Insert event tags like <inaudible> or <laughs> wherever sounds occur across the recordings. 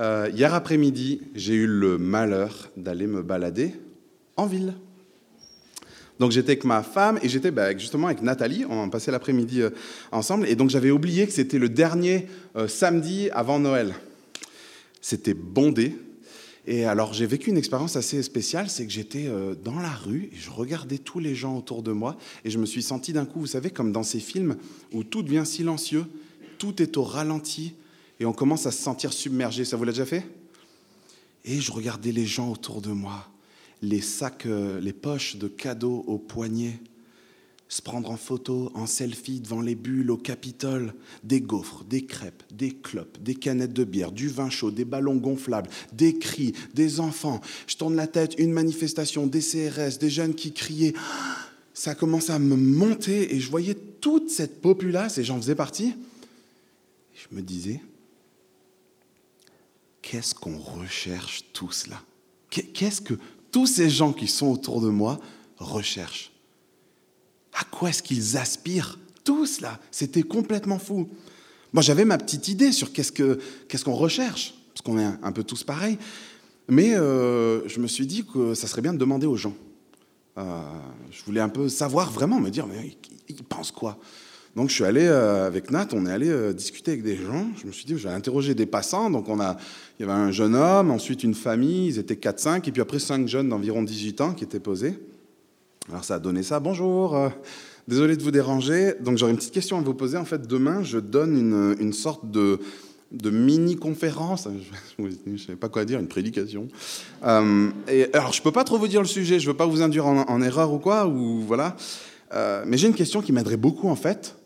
Euh, hier après-midi, j'ai eu le malheur d'aller me balader en ville. Donc j'étais avec ma femme et j'étais bah, justement avec Nathalie, on passait l'après-midi euh, ensemble, et donc j'avais oublié que c'était le dernier euh, samedi avant Noël. C'était bondé, et alors j'ai vécu une expérience assez spéciale, c'est que j'étais dans la rue et je regardais tous les gens autour de moi, et je me suis senti d'un coup, vous savez, comme dans ces films où tout devient silencieux, tout est au ralenti, et on commence à se sentir submergé. Ça vous l'a déjà fait? Et je regardais les gens autour de moi, les sacs, euh, les poches de cadeaux au poignet, se prendre en photo, en selfie devant les bulles au Capitole, des gaufres, des crêpes, des clopes, des canettes de bière, du vin chaud, des ballons gonflables, des cris, des enfants. Je tourne la tête, une manifestation, des CRS, des jeunes qui criaient. Ça commence à me monter et je voyais toute cette populace et j'en faisais partie. Je me disais, qu'est-ce qu'on recherche tous là? Qu'est-ce que tous ces gens qui sont autour de moi recherchent? À quoi est-ce qu'ils aspirent Tous là, c'était complètement fou. Moi, j'avais ma petite idée sur qu'est-ce qu'on recherche, parce qu'on est un peu tous pareils. Mais euh, je me suis dit que ça serait bien de demander aux gens. Euh, je voulais un peu savoir vraiment, me dire, mais ils pensent quoi? Donc je suis allé euh, avec Nat, on est allé euh, discuter avec des gens. Je me suis dit, je vais interroger des passants. Donc on a, il y avait un jeune homme, ensuite une famille, ils étaient 4-5, et puis après 5 jeunes d'environ 18 ans qui étaient posés. Alors ça a donné ça. Bonjour, euh, désolé de vous déranger. Donc j'aurais une petite question à vous poser. En fait, demain, je donne une, une sorte de, de mini-conférence, <laughs> je ne sais pas quoi dire, une prédication. et, alors, je ne peux pas trop vous dire le sujet, je ne veux pas vous induire en, erreur ou quoi, ou voilà. mais j'ai une question qui m'aiderait beaucoup, en fait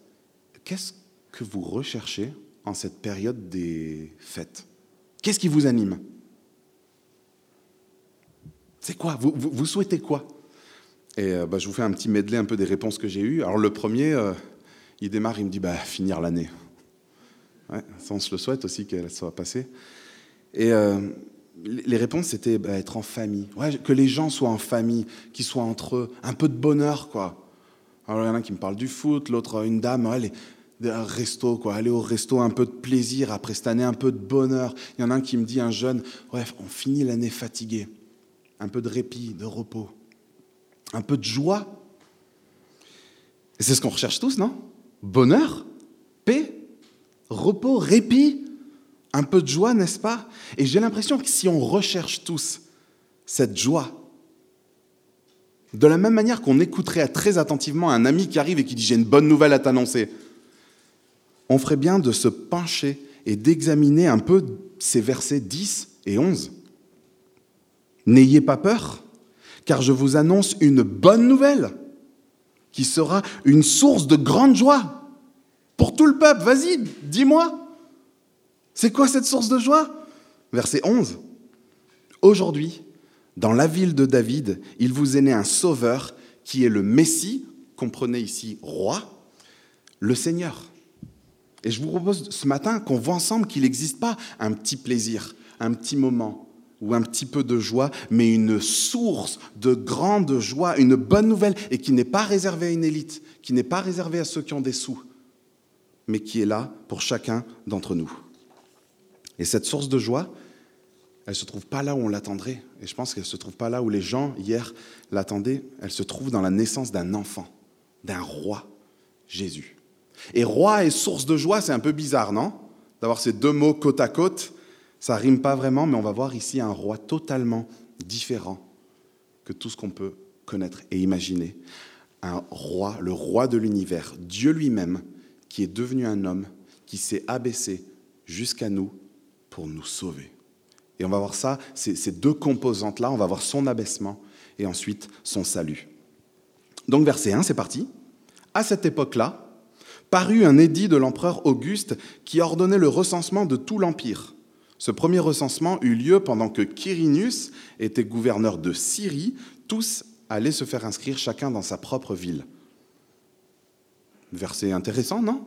qu'est-ce que vous recherchez en cette période des fêtes? Qu'est-ce qui vous anime? C'est quoi? Vous, souhaitez quoi? Et euh, bah, je vous fais un petit medley un peu des réponses que j'ai eues. Alors le premier, euh, il démarre, il me dit bah, finir l'année. Ouais, ça, on se le souhaite aussi qu'elle soit passée. Et euh, les réponses, c'était bah, être en famille. que les gens soient en famille, qu'ils soient entre eux. Un peu de bonheur, quoi. Alors, il y en a qui me parlent du foot, l'autre, une dame, elle, un resto, quoi, aller au resto, un peu de plaisir après cette année, un peu de bonheur. Il y en a un qui me dit, un jeune, bref, on finit l'année fatigué. Un peu de répit, de repos, un peu de joie. Et c'est ce qu'on recherche tous, non? Bonheur, paix, repos, répit, un peu de joie, n'est-ce pas? Et j'ai l'impression que si on recherche tous cette joie, de la même manière qu'on écouterait très attentivement un ami qui arrive et qui dit j'ai une bonne nouvelle à t'annoncer, on ferait bien de se pencher et d'examiner un peu ces versets 10 et 11. N'ayez pas peur, car je vous annonce une bonne nouvelle qui sera une source de grande joie pour tout le peuple. Vas-y, dis-moi. C'est quoi cette source de joie? Verset 11. Aujourd'hui, dans la ville de David, il vous est né un sauveur qui est le Messie, comprenez ici roi, le Seigneur. Et je vous propose ce matin qu'on voit ensemble qu'il n'existe pas un petit plaisir, un petit moment ou un petit peu de joie, mais une source de grande joie, une bonne nouvelle, et qui n'est pas réservée à une élite, qui n'est pas réservée à ceux qui ont des sous, mais qui est là pour chacun d'entre nous. Et cette source de joie, elle ne se trouve pas là où on l'attendrait. Et je pense qu'elle ne se trouve pas là où les gens, hier, l'attendaient. Elle se trouve dans la naissance d'un enfant, d'un roi, Jésus. Et roi et source de joie, c'est un peu bizarre, non? D'avoir ces deux mots côte à côte, ça rime pas vraiment, mais on va voir ici un roi totalement différent que tout ce qu'on peut connaître et imaginer. Un roi, le roi de l'univers, Dieu lui-même, qui est devenu un homme, qui s'est abaissé jusqu'à nous pour nous sauver. Et on va voir ça, ces deux composantes-là, on va voir son abaissement et ensuite son salut. Donc verset 1, c'est parti. À cette époque-là, parut un édit de l'empereur Auguste qui ordonnait le recensement de tout l'Empire. Ce premier recensement eut lieu pendant que Quirinius était gouverneur de Syrie. Tous allaient se faire inscrire chacun dans sa propre ville. Verset intéressant, non?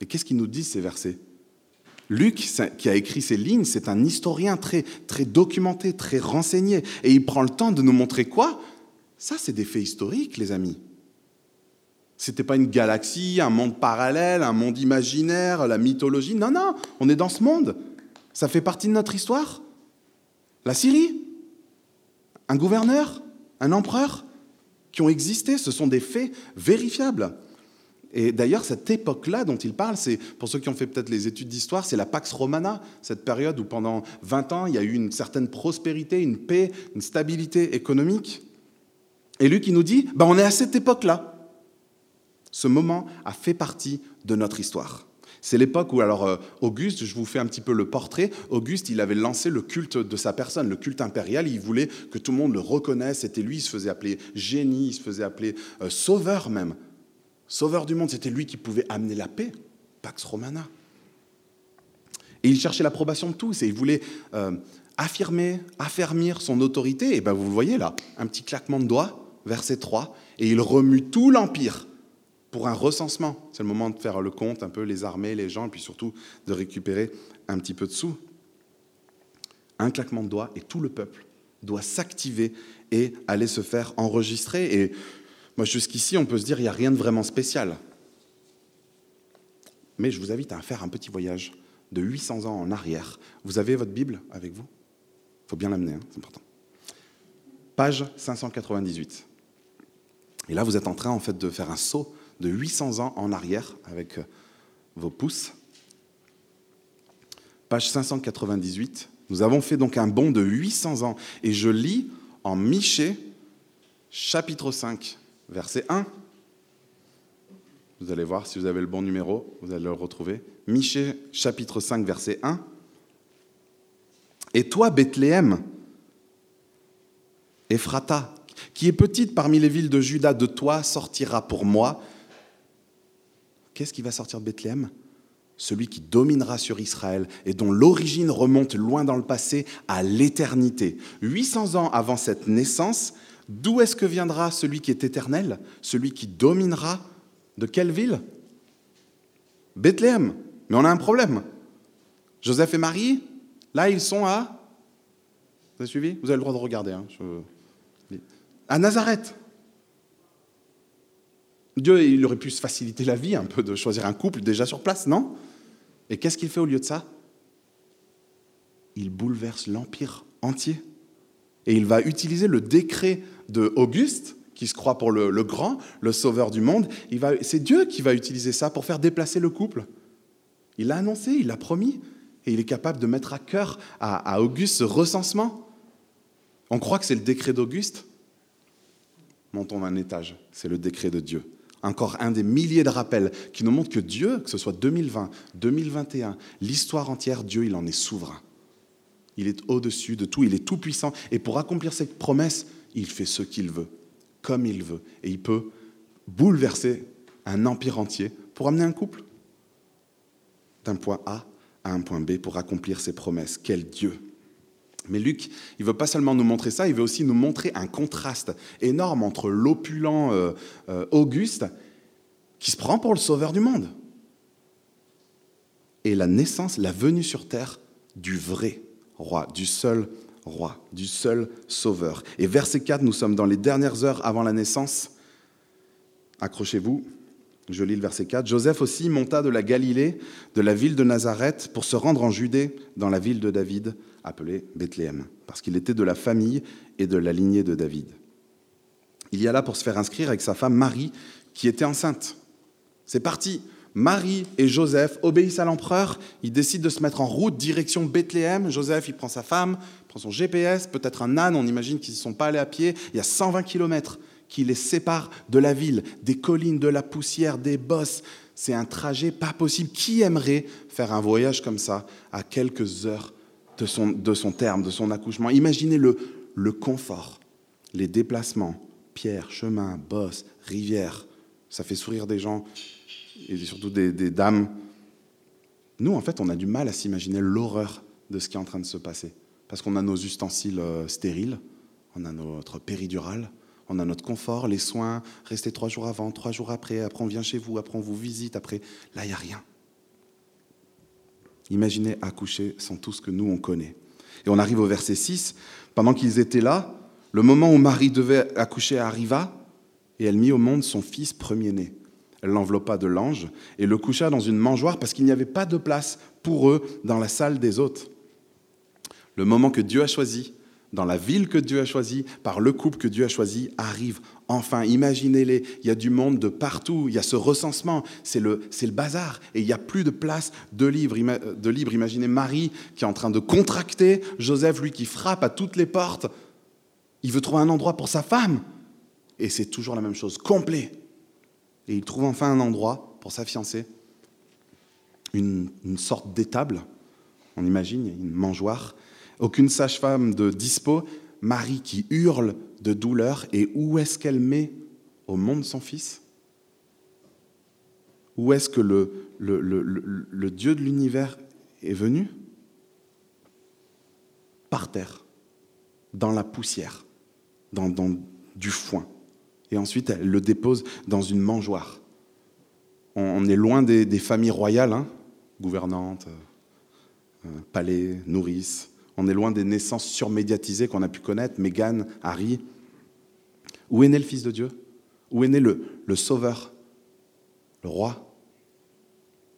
Et qu'est-ce qu'il nous dit ces versets? Luc, qui a écrit ces lignes, c'est un historien très, très documenté, très renseigné. Et il prend le temps de nous montrer quoi? Ça, c'est des faits historiques, les amis. C'était pas une galaxie, un monde parallèle, un monde imaginaire, la mythologie. Non, non, on est dans ce monde. Ça fait partie de notre histoire La Syrie Un gouverneur Un empereur Qui ont existé, ce sont des faits vérifiables. Et d'ailleurs, cette époque-là dont il parle, c'est, pour ceux qui ont fait peut-être les études d'histoire, c'est la Pax Romana, cette période où pendant 20 ans, il y a eu une certaine prospérité, une paix, une stabilité économique. Et lui qui nous dit, bah, on est à cette époque-là. Ce moment a fait partie de notre histoire. C'est l'époque où, alors, euh, Auguste, je vous fais un petit peu le portrait, Auguste, il avait lancé le culte de sa personne, le culte impérial, il voulait que tout le monde le reconnaisse, c'était lui, il se faisait appeler génie, il se faisait appeler euh, sauveur même. Sauveur du monde, c'était lui qui pouvait amener la paix, Pax Romana. Et il cherchait l'approbation de tous et il voulait euh, affirmer, affermir son autorité. Et ben vous le voyez là, un petit claquement de doigts, verset 3, et il remue tout l'empire pour un recensement. C'est le moment de faire le compte, un peu les armées, les gens, et puis surtout de récupérer un petit peu de sous. Un claquement de doigts et tout le peuple doit s'activer et aller se faire enregistrer. Et moi, jusqu'ici, on peut se dire, il n'y a rien de vraiment spécial. Mais je vous invite à faire un petit voyage de 800 ans en arrière. Vous avez votre Bible avec vous? Il faut bien l'amener, hein, c'est important. Page 598. Et là, vous êtes en train, en fait, de faire un saut de 800 ans en arrière avec euh, vos pouces. Page 598. Nous avons fait donc un bond de 800 ans. Et je lis en Michée, chapitre 5, verset 1. Vous allez voir si vous avez le bon numéro, vous allez le retrouver. Michée, chapitre 5, verset 1. Et toi, Bethléem, Ephrata, qui est petite parmi les villes de Juda, de toi sortira pour moi. Qu'est-ce qui va sortir de Bethléem? Celui qui dominera sur Israël et dont l'origine remonte loin dans le passé à l'éternité. 800 ans avant cette naissance, D'où est-ce que viendra celui qui est éternel, celui qui dominera De quelle ville? Bethléem. Mais on a un problème. Joseph et Marie, là, ils sont à... Vous avez suivi? Vous avez le droit de regarder. Hein, à Nazareth. Dieu, il aurait pu se faciliter la vie un peu de choisir un couple déjà sur place, non? Et qu'est-ce qu'il fait au lieu de ça? Il bouleverse l'empire entier. Et il va utiliser le décret de Auguste, qui se croit pour le, grand, le sauveur du monde. C'est Dieu qui va utiliser ça pour faire déplacer le couple. Il l'a annoncé, il l'a promis, et il est capable de mettre à cœur à, Auguste ce recensement. On croit que c'est le décret d'Auguste? Montons d'un étage, c'est le décret de Dieu. Encore un des milliers de rappels qui nous montrent que Dieu, que ce soit 2020, 2021, l'histoire entière, Dieu, il en est souverain. Il est au-dessus de tout, il est tout-puissant. Et pour accomplir cette promesse, il fait ce qu'il veut, comme il veut. Et il peut bouleverser un empire entier pour amener un couple d'un point A à un point B pour accomplir ses promesses. Quel Dieu mais Luc, il veut pas seulement nous montrer ça, il veut aussi nous montrer un contraste énorme entre l'opulent euh, euh, Auguste, qui se prend pour le sauveur du monde, et la naissance, la venue sur terre du vrai roi, du seul roi, du seul sauveur. Et verset 4, nous sommes dans les dernières heures avant la naissance. Accrochez-vous, je lis le verset 4. Joseph aussi monta de la Galilée, de la ville de Nazareth, pour se rendre en Judée, dans la ville de David, appelée Bethléem, parce qu'il était de la famille et de la lignée de David. Il y alla pour se faire inscrire avec sa femme Marie, qui était enceinte. C'est parti. Marie et Joseph obéissent à l'empereur. Ils décident de se mettre en route direction Bethléem. Joseph, il prend sa femme, prend son GPS, peut-être un âne, on imagine qu'ils ne sont pas allés à pied. Il y a 120 kilomètres qui les séparent de la ville, des collines, de la poussière, des bosses. C'est un trajet pas possible. Qui aimerait faire un voyage comme ça à quelques heures de son, de son terme, de son accouchement Imaginez le, le confort, les déplacements, pierres, chemins, bosses, rivières. Ça fait sourire des gens et surtout des, des dames. Nous, en fait, on a du mal à s'imaginer l'horreur de ce qui est en train de se passer parce qu'on a nos ustensiles euh, stériles, on a notre péridurale, on a notre confort, les soins, rester trois jours avant, trois jours après, après on vient chez vous, après on vous visite, après, là, il n'y a rien. Imaginez accoucher sans tout ce que nous, on connaît. Et on arrive au verset 6, pendant qu'ils étaient là, le moment où Marie devait accoucher arriva, et elle mit au monde son fils premier-né. Elle l'enveloppa de l'ange et le coucha dans une mangeoire parce qu'il n'y avait pas de place pour eux dans la salle des hôtes. Le moment que Dieu a choisi, dans la ville que Dieu a choisie, par le couple que Dieu a choisi, arrive enfin. Imaginez-les, il y a du monde de partout, il y a ce recensement, c'est le, le bazar, et il n'y a plus de place de libre. de libre. Imaginez Marie qui est en train de contracter, Joseph, lui, qui frappe à toutes les portes. Il veut trouver un endroit pour sa femme, et c'est toujours la même chose, complet. Et il trouve enfin un endroit pour sa fiancée, une, une sorte d'étable, on imagine, une mangeoire, aucune sage-femme de dispo, Marie qui hurle de douleur, et où est-ce qu'elle met au monde son fils? Où est-ce que le, Dieu de l'univers est venu? Par terre, dans la poussière, dans, du foin. Et ensuite, elle le dépose dans une mangeoire. On, est loin des, familles royales, hein, gouvernantes, euh, euh, palais, nourrices. On est loin des naissances surmédiatisées qu'on a pu connaître, Meghan, Harry. Où est né le Fils de Dieu? Où est né le, Sauveur, le Roi?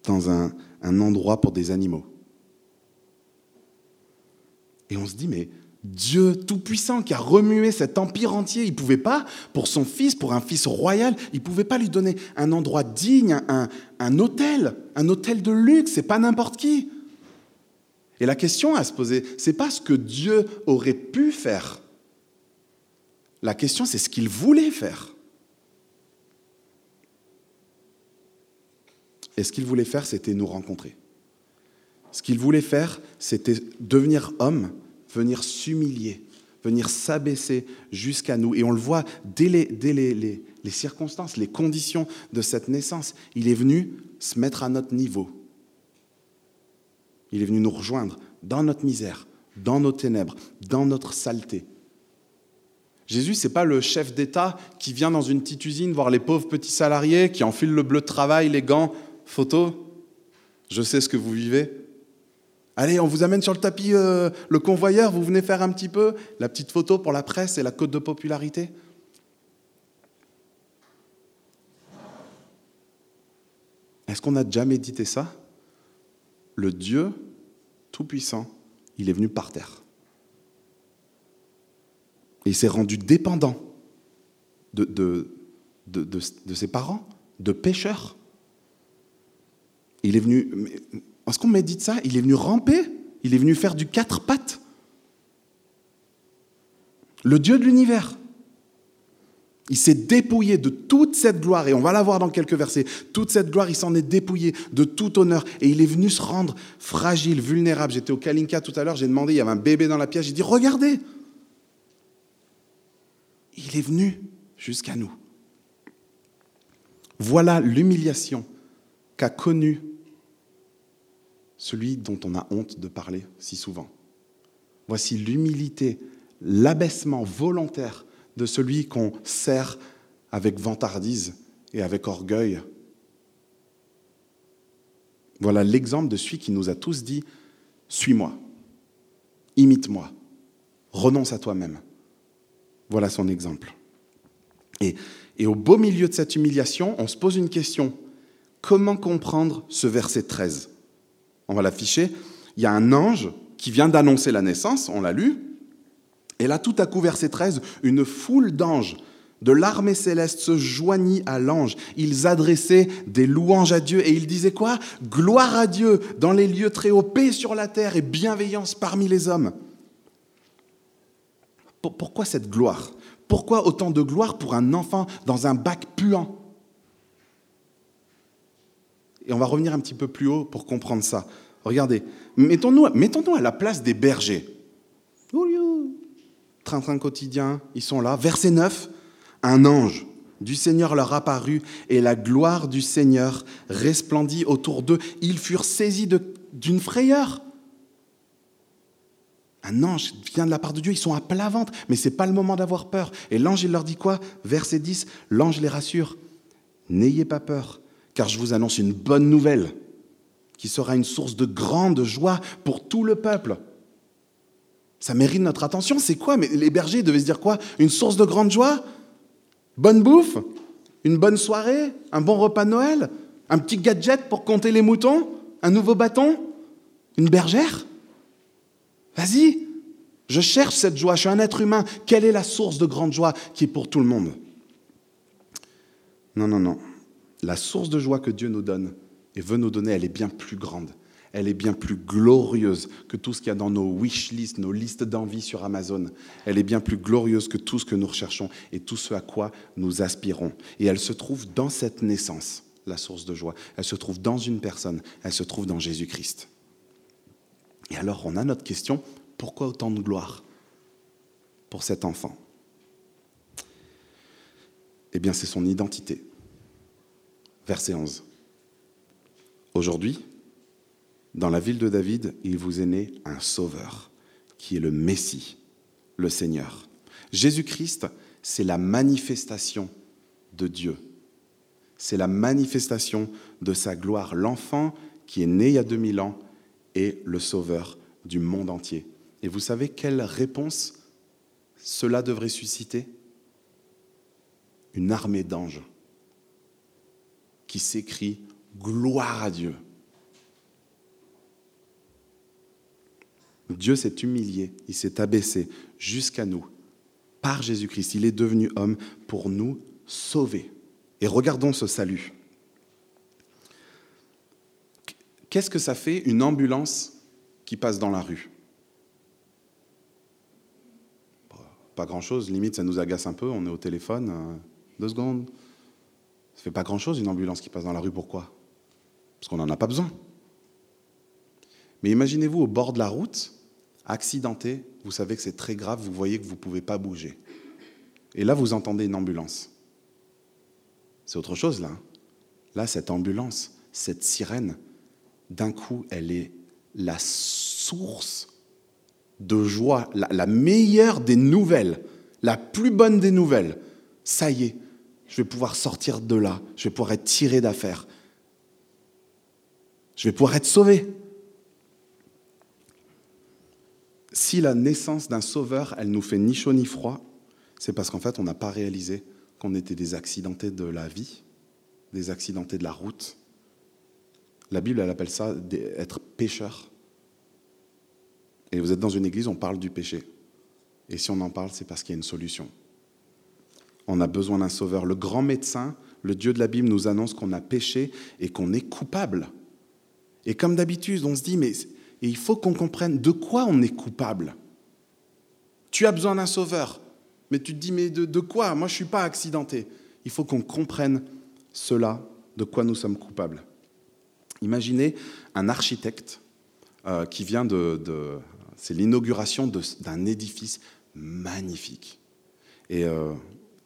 Dans un, un endroit pour des animaux. Et on se dit, mais Dieu Tout-Puissant qui a remué cet empire entier, il ne pouvait pas, pour son fils, pour un fils royal, il ne pouvait pas lui donner un endroit digne, un, un hôtel, un hôtel de luxe, c'est pas n'importe qui. Et la question à se poser, c'est pas ce que Dieu aurait pu faire. La question, c'est ce qu'il voulait faire. Et ce qu'il voulait faire, c'était nous rencontrer. Ce qu'il voulait faire, c'était devenir homme, venir s'humilier, venir s'abaisser jusqu'à nous. Et on le voit dès, les, les, circonstances, les conditions de cette naissance. Il est venu se mettre à notre niveau. Il est venu nous rejoindre dans notre misère, dans nos ténèbres, dans notre saleté. Jésus, ce n'est pas le chef d'État qui vient dans une petite usine voir les pauvres petits salariés qui enfilent le bleu de travail, les gants, photo. Je sais ce que vous vivez. Allez, on vous amène sur le tapis euh, le convoyeur, vous venez faire un petit peu la petite photo pour la presse et la cote de popularité. Est-ce qu'on a déjà médité ça? Le Dieu Tout-Puissant, il est venu par terre. Il s'est rendu dépendant de, de, ses parents, de pécheurs. Il est venu, est-ce qu'on médite ça? Il est venu ramper, il est venu faire du quatre pattes. Le Dieu de l'univers. Il s'est dépouillé de toute cette gloire, et on va la voir dans quelques versets. Toute cette gloire, il s'en est dépouillé de tout honneur, et il est venu se rendre fragile, vulnérable. J'étais au Kalinka tout à l'heure, j'ai demandé, il y avait un bébé dans la pièce, j'ai dit, regardez Il est venu jusqu'à nous. Voilà l'humiliation qu'a connue celui dont on a honte de parler si souvent. Voici l'humilité, l'abaissement volontaire de celui qu'on sert avec vantardise et avec orgueil. Voilà l'exemple de celui qui nous a tous dit, suis-moi, imite-moi, renonce à toi-même. Voilà son exemple. Et, et, au beau milieu de cette humiliation, on se pose une question. Comment comprendre ce verset 13 On va l'afficher. Il y a un ange qui vient d'annoncer la naissance, on l'a lu, et là, tout à coup, verset 13, une foule d'anges de l'armée céleste se joignit à l'ange. Ils adressaient des louanges à Dieu et ils disaient quoi? Gloire à Dieu dans les lieux très hauts, paix sur la terre et bienveillance parmi les hommes. Pourquoi cette gloire? Pourquoi autant de gloire pour un enfant dans un bac puant? Et on va revenir un petit peu plus haut pour comprendre ça. Regardez, mettons-nous mettons à la place des bergers train-train quotidien, ils sont là. Verset 9, un ange du Seigneur leur apparut et la gloire du Seigneur resplendit autour d'eux. Ils furent saisis d'une frayeur. Un ange vient de la part de Dieu, ils sont à plat ventre, mais ce n'est pas le moment d'avoir peur. Et l'ange, leur dit quoi? Verset 10, l'ange les rassure. N'ayez pas peur, car je vous annonce une bonne nouvelle qui sera une source de grande joie pour tout le peuple. Ça mérite notre attention. C'est quoi? Mais les bergers devaient se dire quoi? Une source de grande joie? Bonne bouffe? Une bonne soirée? Un bon repas de Noël? Un petit gadget pour compter les moutons? Un nouveau bâton? Une bergère? Vas-y, je cherche cette joie, je suis un être humain. Quelle est la source de grande joie qui est pour tout le monde? Non, non, non. La source de joie que Dieu nous donne et veut nous donner, elle est bien plus grande. Elle est bien plus glorieuse que tout ce qu'il y a dans nos wish lists, nos listes d'envie sur Amazon. Elle est bien plus glorieuse que tout ce que nous recherchons et tout ce à quoi nous aspirons. Et elle se trouve dans cette naissance, la source de joie. Elle se trouve dans une personne. Elle se trouve dans Jésus-Christ. Et alors, on a notre question, pourquoi autant de gloire pour cet enfant? Eh bien, c'est son identité. Verset 11. Aujourd'hui, dans la ville de David, il vous est né un sauveur, qui est le Messie, le Seigneur. Jésus-Christ, c'est la manifestation de Dieu. C'est la manifestation de sa gloire. L'enfant qui est né il y a 2000 ans est le sauveur du monde entier. Et vous savez quelle réponse cela devrait susciter? Une armée d'anges qui s'écrit Gloire à Dieu. Dieu s'est humilié, il s'est abaissé jusqu'à nous par Jésus-Christ. Il est devenu homme pour nous sauver. Et regardons ce salut. Qu'est-ce que ça fait une ambulance qui passe dans la rue? Pas grand-chose, limite ça nous agace un peu, on est au téléphone, euh, deux secondes. Ça fait pas grand-chose une ambulance qui passe dans la rue, pourquoi? Parce qu'on n'en a pas besoin. Mais imaginez-vous au bord de la route, accidenté, vous savez que c'est très grave, vous voyez que vous ne pouvez pas bouger. Et là, vous entendez une ambulance. C'est autre chose là. Là, cette ambulance, cette sirène, d'un coup, elle est la source de joie, la, meilleure des nouvelles, la plus bonne des nouvelles. Ça y est, je vais pouvoir sortir de là, je vais pouvoir être tiré d'affaire, je vais pouvoir être sauvé. Si la naissance d'un sauveur, elle nous fait ni chaud ni froid, c'est parce qu'en fait, on n'a pas réalisé qu'on était des accidentés de la vie, des accidentés de la route. La Bible, elle appelle ça être pécheur. Et vous êtes dans une église, on parle du péché. Et si on en parle, c'est parce qu'il y a une solution. On a besoin d'un sauveur. Le grand médecin, le Dieu de la Bible, nous annonce qu'on a péché et qu'on est coupable. Et comme d'habitude, on se dit, mais et il faut qu'on comprenne de quoi on est coupable. Tu as besoin d'un sauveur, mais tu te dis, mais de, quoi? Moi, je ne suis pas accidenté. Il faut qu'on comprenne cela, de quoi nous sommes coupables. Imaginez un architecte euh, qui vient de... c'est l'inauguration d'un édifice magnifique. Et euh,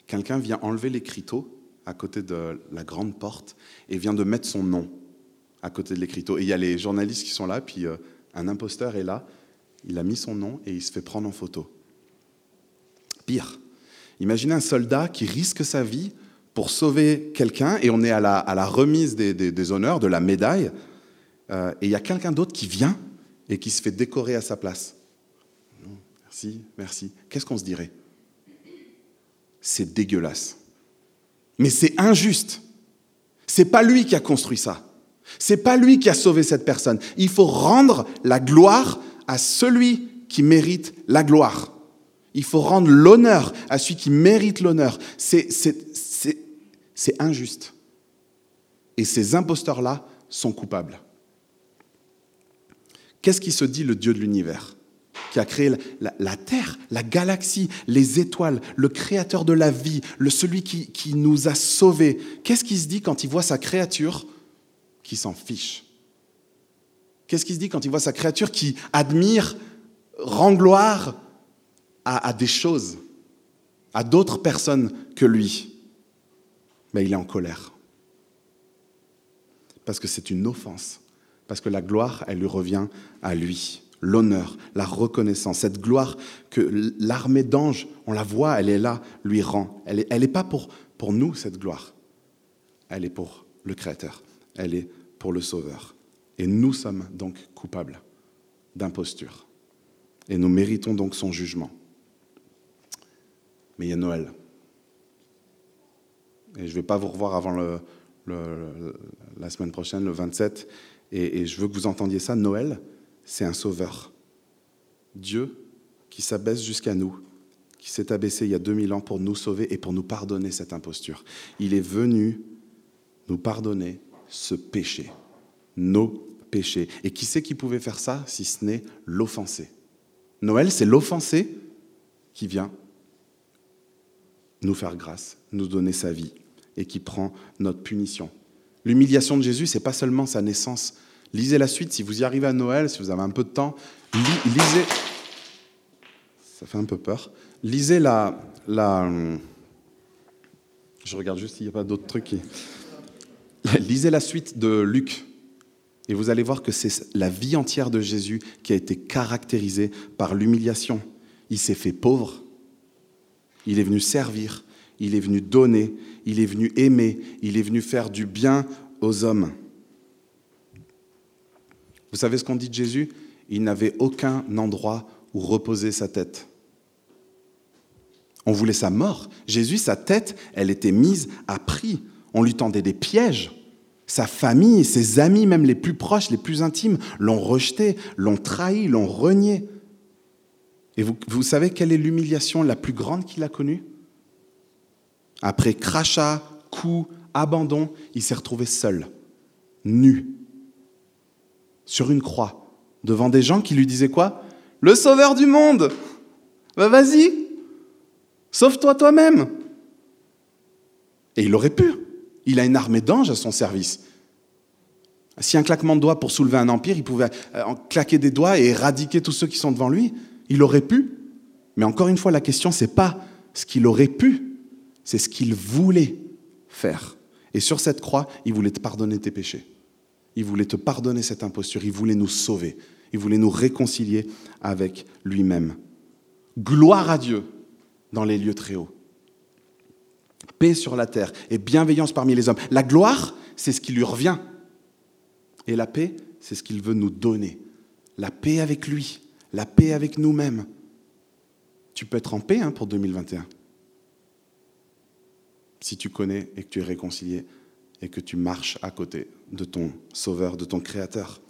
quelqu'un vient enlever l'écriteau à côté de la grande porte et vient de mettre son nom à côté de l'écriteau. Et il y a les journalistes qui sont là, puis euh, un imposteur est là, il a mis son nom et il se fait prendre en photo. Pire, imaginez un soldat qui risque sa vie pour sauver quelqu'un et on est à la, remise des, honneurs, de la médaille, euh, et il y a quelqu'un d'autre qui vient et qui se fait décorer à sa place. Merci, merci. Qu'est-ce qu'on se dirait? C'est dégueulasse. Mais c'est injuste. C'est pas lui qui a construit ça. C'est pas lui qui a sauvé cette personne. Il faut rendre la gloire à celui qui mérite la gloire. Il faut rendre l'honneur à celui qui mérite l'honneur. C'est injuste. Et ces imposteurs-là sont coupables. Qu'est-ce qui se dit le Dieu de l'univers qui a créé la, terre, la galaxie, les étoiles, le créateur de la vie, le, celui qui, qui nous a sauvés? Qu'est-ce qui se dit quand il voit sa créature qui s'en fiche Qu'est-ce qu'il se dit quand il voit sa créature qui admire, rend gloire à, des choses, à d'autres personnes que lui? Mais il est en colère. Parce que c'est une offense. Parce que la gloire, elle lui revient à lui. L'honneur, la reconnaissance, cette gloire que l'armée d'anges, on la voit, elle est là, lui rend. Elle n'est elle est pas pour, pour nous, cette gloire. Elle est pour le Créateur elle est pour le Sauveur. Et nous sommes donc coupables d'imposture. Et nous méritons donc son jugement. Mais il y a Noël. Et je ne vais pas vous revoir avant la semaine prochaine, le 27. Et, et je veux que vous entendiez ça. Noël, c'est un sauveur. Dieu qui s'abaisse jusqu'à nous, qui s'est abaissé il y a 2000 ans pour nous sauver et pour nous pardonner cette imposture. Il est venu nous pardonner ce péché, nos péchés. Et qui sait qui pouvait faire ça si ce n'est l'offensé? Noël, c'est l'offensé qui vient nous faire grâce, nous donner sa vie et qui prend notre punition. L'humiliation de Jésus, c'est pas seulement sa naissance. Lisez la suite, si vous y arrivez à Noël, si vous avez un peu de temps, lisez. Ça fait un peu peur. Lisez la. la je regarde juste s'il n'y a pas d'autres trucs qui. <laughs> Lisez la suite de Luc. Et vous allez voir que c'est la vie entière de Jésus qui a été caractérisée par l'humiliation. Il s'est fait pauvre, il est venu servir, il est venu donner, il est venu aimer, il est venu faire du bien aux hommes. Vous savez ce qu'on dit de Jésus? Il n'avait aucun endroit où reposer sa tête. On voulait sa mort. Jésus, sa tête, elle était mise à prix. On lui tendait des pièges. Sa famille, ses amis, même les plus proches, les plus intimes, l'ont rejeté, l'ont trahi, l'ont renié. Et vous, savez quelle est l'humiliation la plus grande qu'il a connue? Après crachat, coups, abandon, il s'est retrouvé seul, nu, sur une croix, devant des gens qui lui disaient quoi? Le sauveur du monde bah, Vas-y, sauve-toi toi-même. Et il aurait pu. Il a une armée d'anges à son service. Si un claquement de doigts pour soulever un empire, il pouvait euh, claquer des doigts et éradiquer tous ceux qui sont devant lui. Il aurait pu. Mais encore une fois, la question, c'est pas ce qu'il aurait pu, c'est ce qu'il voulait faire. Et sur cette croix, il voulait te pardonner tes péchés. Il voulait te pardonner cette imposture. Il voulait nous sauver. Il voulait nous réconcilier avec lui-même. Gloire à Dieu dans les lieux très hauts paix sur la terre et bienveillance parmi les hommes. La gloire, c'est ce qui lui revient. Et la paix, c'est ce qu'il veut nous donner. La paix avec lui, la paix avec nous-mêmes. Tu peux être en paix hein, pour 2021. Si tu connais et que tu es réconcilié et que tu marches à côté de ton Sauveur, de ton Créateur.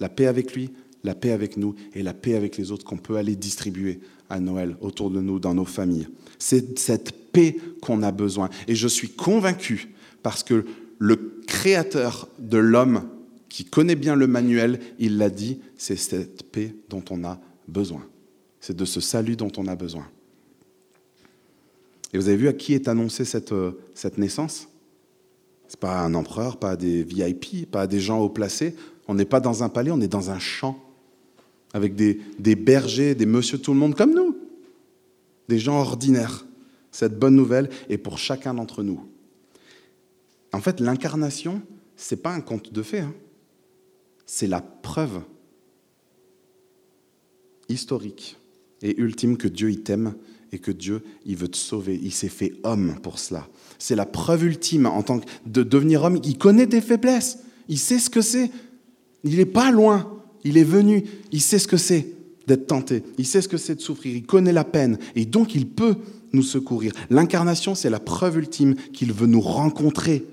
La paix avec lui, la paix avec nous et la paix avec les autres qu'on peut aller distribuer à Noël autour de nous, dans nos familles. C'est cette paix qu'on a besoin. Et je suis convaincu, parce que le créateur de l'homme, qui connaît bien le manuel, il l'a dit, c'est cette paix dont on a besoin. C'est de ce salut dont on a besoin. Et vous avez vu à qui est annoncée cette, euh, cette naissance? Ce n'est pas un empereur, pas des VIP, pas des gens haut placés. On n'est pas dans un palais, on est dans un champ avec des, bergers, des monsieur tout le monde comme nous, des gens ordinaires. Cette bonne nouvelle est pour chacun d'entre nous. En fait, l'incarnation, ce n'est pas un conte de fées, hein. c'est la preuve historique et ultime que Dieu t'aime et que Dieu il veut te sauver. Il s'est fait homme pour cela. C'est la preuve ultime en tant que de devenir homme. Il connaît tes faiblesses. Il sait ce que c'est. Il n'est pas loin. Il est venu, il sait ce que c'est d'être tenté, il sait ce que c'est de souffrir, il connaît la peine, et donc il peut nous secourir. L'incarnation, c'est la preuve ultime qu'il veut nous rencontrer.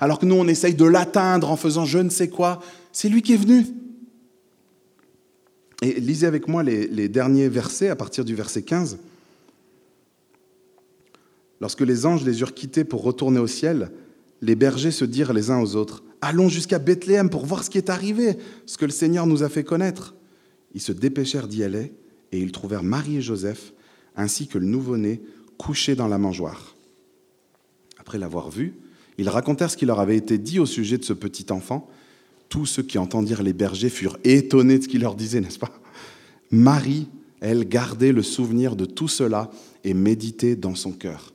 Alors que nous, on essaye de l'atteindre en faisant je ne sais quoi, c'est lui qui est venu. Et lisez avec moi les, derniers versets à partir du verset 15. Lorsque les anges les eurent quittés pour retourner au ciel, les bergers se dirent les uns aux autres, Allons jusqu'à Bethléem pour voir ce qui est arrivé, ce que le Seigneur nous a fait connaître. Ils se dépêchèrent d'y aller, et ils trouvèrent Marie et Joseph, ainsi que le nouveau-né, couchés dans la mangeoire. Après l'avoir vu, ils racontèrent ce qui leur avait été dit au sujet de ce petit enfant. Tous ceux qui entendirent les bergers furent étonnés de ce qu'il leur disait, n'est-ce pas? Marie, elle, gardait le souvenir de tout cela et méditait dans son cœur.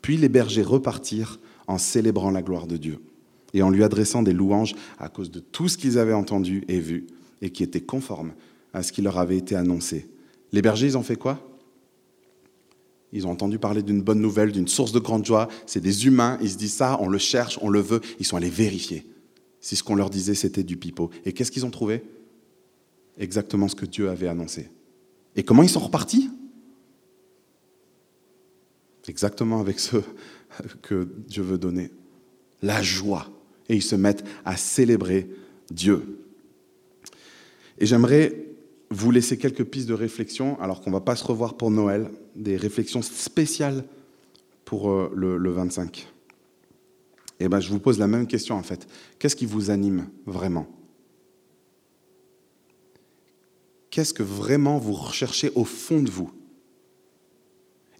Puis les bergers repartirent en célébrant la gloire de Dieu et en lui adressant des louanges à cause de tout ce qu'ils avaient entendu et vu et qui était conforme à ce qui leur avait été annoncé. Les bergers, ils ont fait quoi? Ils ont entendu parler d'une bonne nouvelle, d'une source de grande joie. C'est des humains, ils se disent ça, on le cherche, on le veut. Ils sont allés vérifier si ce qu'on leur disait c'était du pipeau. Et qu'est-ce qu'ils ont trouvé? Exactement ce que Dieu avait annoncé. Et comment ils sont repartis? Exactement avec ce <laughs> que Dieu veut donner. La joie et ils se mettent à célébrer Dieu. Et j'aimerais vous laisser quelques pistes de réflexion, alors qu'on ne va pas se revoir pour Noël, des réflexions spéciales pour euh, le, le 25. Et ben, je vous pose la même question en fait. Qu'est-ce qui vous anime vraiment? Qu'est-ce que vraiment vous recherchez au fond de vous?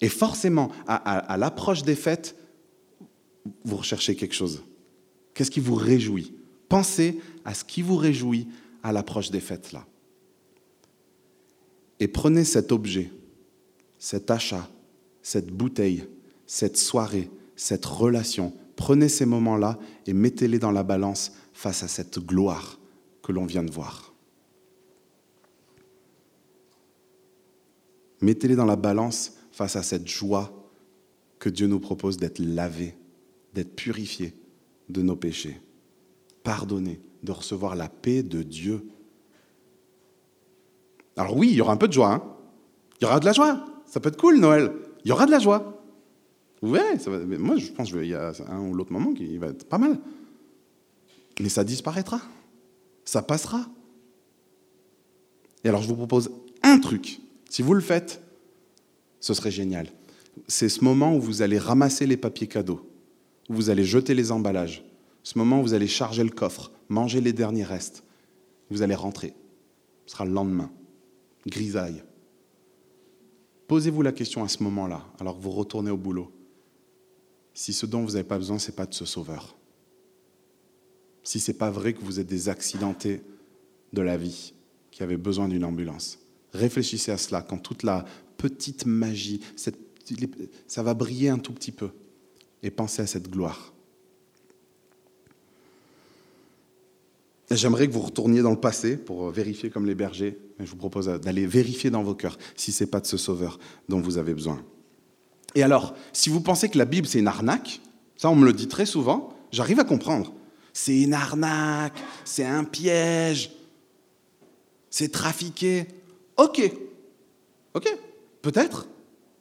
Et forcément, à l'approche des fêtes, vous recherchez quelque chose. Qu'est-ce qui vous réjouit? Pensez à ce qui vous réjouit à l'approche des fêtes là. Et prenez cet objet, cet achat, cette bouteille, cette soirée, cette relation, prenez ces moments-là et mettez-les dans la balance face à cette gloire que l'on vient de voir. Mettez-les dans la balance face à cette joie que Dieu nous propose d'être lavé, d'être purifié de nos péchés, pardonné, de recevoir la paix de Dieu. Alors oui, il y aura un peu de joie. Hein. il y aura de la joie. Ça peut être cool, Noël. Il y aura de la joie. Ouais, ça moi je pense qu'il y a un ou l'autre moment qui va être pas mal. Mais ça disparaîtra. Ça passera. Et alors je vous propose un truc. Si vous le faites, ce serait génial. C'est ce moment où vous allez ramasser les papiers cadeaux, où vous allez jeter les emballages, ce moment où vous allez charger le coffre, manger les derniers restes. Vous allez rentrer. Ce sera le lendemain. Grisaille. Posez-vous la question à ce moment-là, alors que vous retournez au boulot si ce dont vous n'avez pas besoin, ce n'est pas de ce sauveur. Si ce n'est pas vrai que vous êtes des accidentés de la vie qui avaient besoin d'une ambulance. Réfléchissez à cela quand toute la petite magie, ça va briller un tout petit peu. Et pensez à cette gloire. J'aimerais que vous retourniez dans le passé pour vérifier comme les bergers. Je vous propose d'aller vérifier dans vos cœurs si ce n'est pas de ce sauveur dont vous avez besoin. Et alors, si vous pensez que la Bible, c'est une arnaque, ça on me le dit très souvent, j'arrive à comprendre. C'est une arnaque, c'est un piège, c'est trafiqué. Ok, ok, peut-être,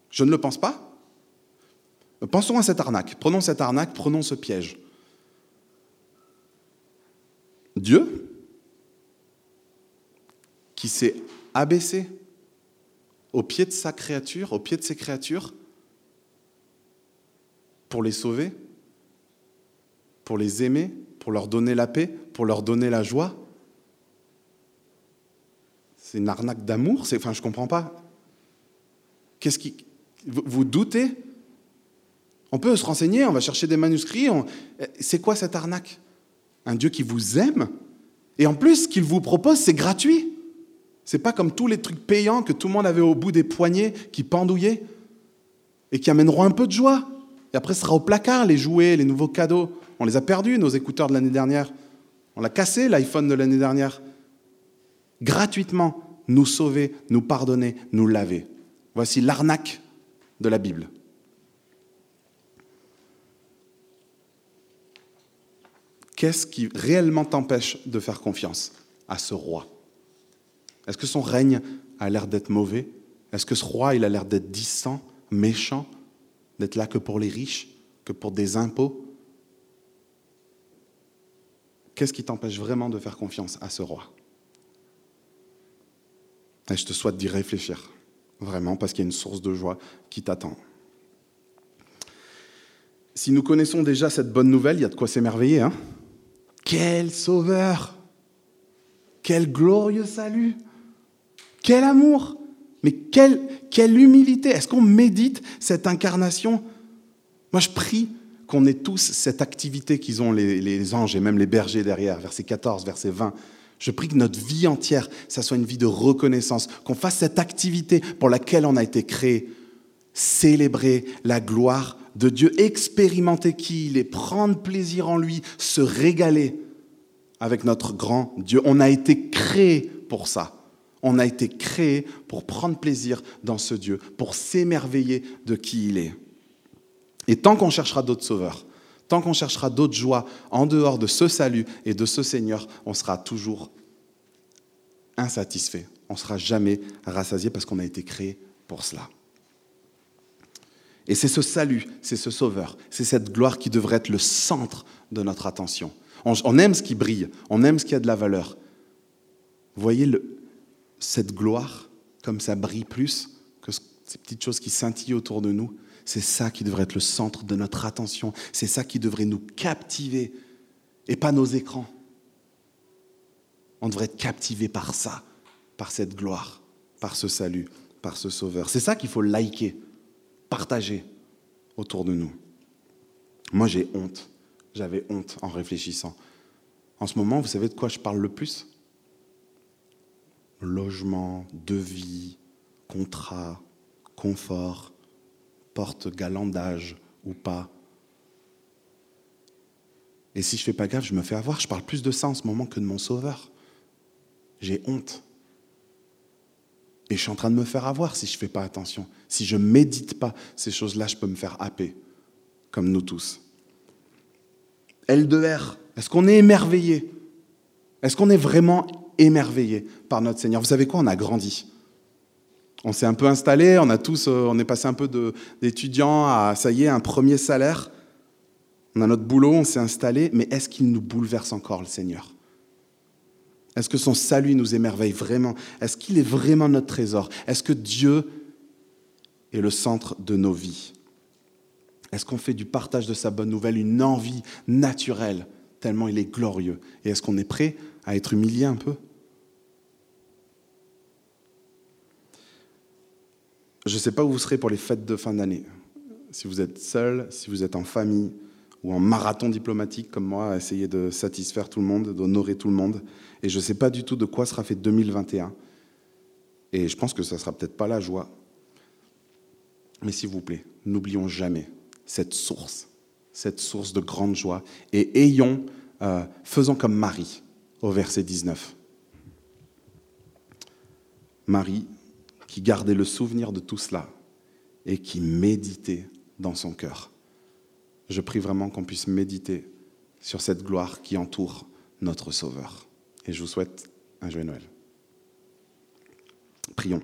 je ne le pense pas. Pensons à cette arnaque, prenons cette arnaque, prenons ce piège. Dieu, qui s'est abaissé au pied de sa créature, au pied de ses créatures, pour les sauver, pour les aimer, pour leur donner la paix, pour leur donner la joie. C'est une arnaque d'amour Enfin, je ne comprends pas. Qu'est-ce qui. Vous doutez? On peut se renseigner, on va chercher des manuscrits. C'est quoi cette arnaque? Un Dieu qui vous aime? Et en plus, ce qu'il vous propose, c'est gratuit. C'est pas comme tous les trucs payants que tout le monde avait au bout des poignets, qui pendouillaient et qui amèneront un peu de joie. Et après, ce sera au placard, les jouets, les nouveaux cadeaux. On les a perdus, nos écouteurs de l'année dernière. On l'a cassé, l'iPhone de l'année dernière. Gratuitement, nous sauver, nous pardonner, nous laver. Voici l'arnaque de la Bible. Qu'est-ce qui réellement t'empêche de faire confiance à ce roi? Est-ce que son règne a l'air d'être mauvais? Est-ce que ce roi, a l'air d'être distant, méchant d'être là que pour les riches, que pour des impôts? Qu'est-ce qui t'empêche vraiment de faire confiance à ce roi? Je te souhaite d'y réfléchir, vraiment, parce qu'il y a une source de joie qui t'attend. Si nous connaissons déjà cette bonne nouvelle, il y a de quoi s'émerveiller. Hein? Quel sauveur! Quel glorieux salut Quel amour mais quelle, humilité Est-ce qu'on médite cette incarnation? Moi, je prie qu'on ait tous cette activité qu'ils ont les, les, anges et même les bergers derrière, verset 14, verset 20. Je prie que notre vie entière, ça soit une vie de reconnaissance, qu'on fasse cette activité pour laquelle on a été créé, célébrer la gloire de Dieu, expérimenter qui il est, prendre plaisir en lui, se régaler avec notre grand Dieu. On a été créé pour ça. On a été créé pour prendre plaisir dans ce Dieu, pour s'émerveiller de qui il est. Et tant qu'on cherchera d'autres sauveurs, tant qu'on cherchera d'autres joies en dehors de ce salut et de ce Seigneur, on sera toujours insatisfait. On ne sera jamais rassasié parce qu'on a été créé pour cela. Et c'est ce salut, c'est ce sauveur, c'est cette gloire qui devrait être le centre de notre attention. On, aime ce qui brille, on aime ce qui a de la valeur. Voyez le, cette gloire, comme ça brille plus que ces petites choses qui scintillent autour de nous, c'est ça qui devrait être le centre de notre attention. C'est ça qui devrait nous captiver et pas nos écrans. On devrait être captivé par ça, par cette gloire, par ce salut, par ce sauveur. C'est ça qu'il faut liker, partager autour de nous. Moi, j'ai honte. J'avais honte en réfléchissant. En ce moment, vous savez de quoi je parle le plus? Logement, devis, contrat, confort, porte-galandage ou pas. Et si je fais pas gaffe, je me fais avoir. Je parle plus de ça en ce moment que de mon sauveur. J'ai honte. Et je suis en train de me faire avoir si je ne fais pas attention. Si je ne médite pas ces choses-là, je peux me faire happer, comme nous tous. L2R, est-ce qu'on est émerveillé? Est-ce qu'on est vraiment émerveillé par notre Seigneur. Vous savez quoi? On a grandi. On s'est un peu installé, on a tous, euh, on est passé un peu d'étudiants à, ça y est, un premier salaire. On a notre boulot, on s'est installé, mais est-ce qu'il nous bouleverse encore, le Seigneur? Est-ce que son salut nous émerveille vraiment? Est-ce qu'il est vraiment notre trésor? Est-ce que Dieu est le centre de nos vies? Est-ce qu'on fait du partage de sa bonne nouvelle une envie naturelle, tellement il est glorieux? Et est-ce qu'on est prêt à être humilié un peu Je ne sais pas où vous serez pour les fêtes de fin d'année. Si vous êtes seul, si vous êtes en famille ou en marathon diplomatique comme moi, à essayer de satisfaire tout le monde, d'honorer tout le monde. Et je ne sais pas du tout de quoi sera fait 2021. Et je pense que ça ne sera peut-être pas la joie. Mais s'il vous plaît, n'oublions jamais cette source, cette source de grande joie. Et ayons, euh, faisons comme Marie au verset 19. Marie, qui gardait le souvenir de tout cela et qui méditait dans son cœur. Je prie vraiment qu'on puisse méditer sur cette gloire qui entoure notre Sauveur. Et je vous souhaite un joyeux Noël. Prions.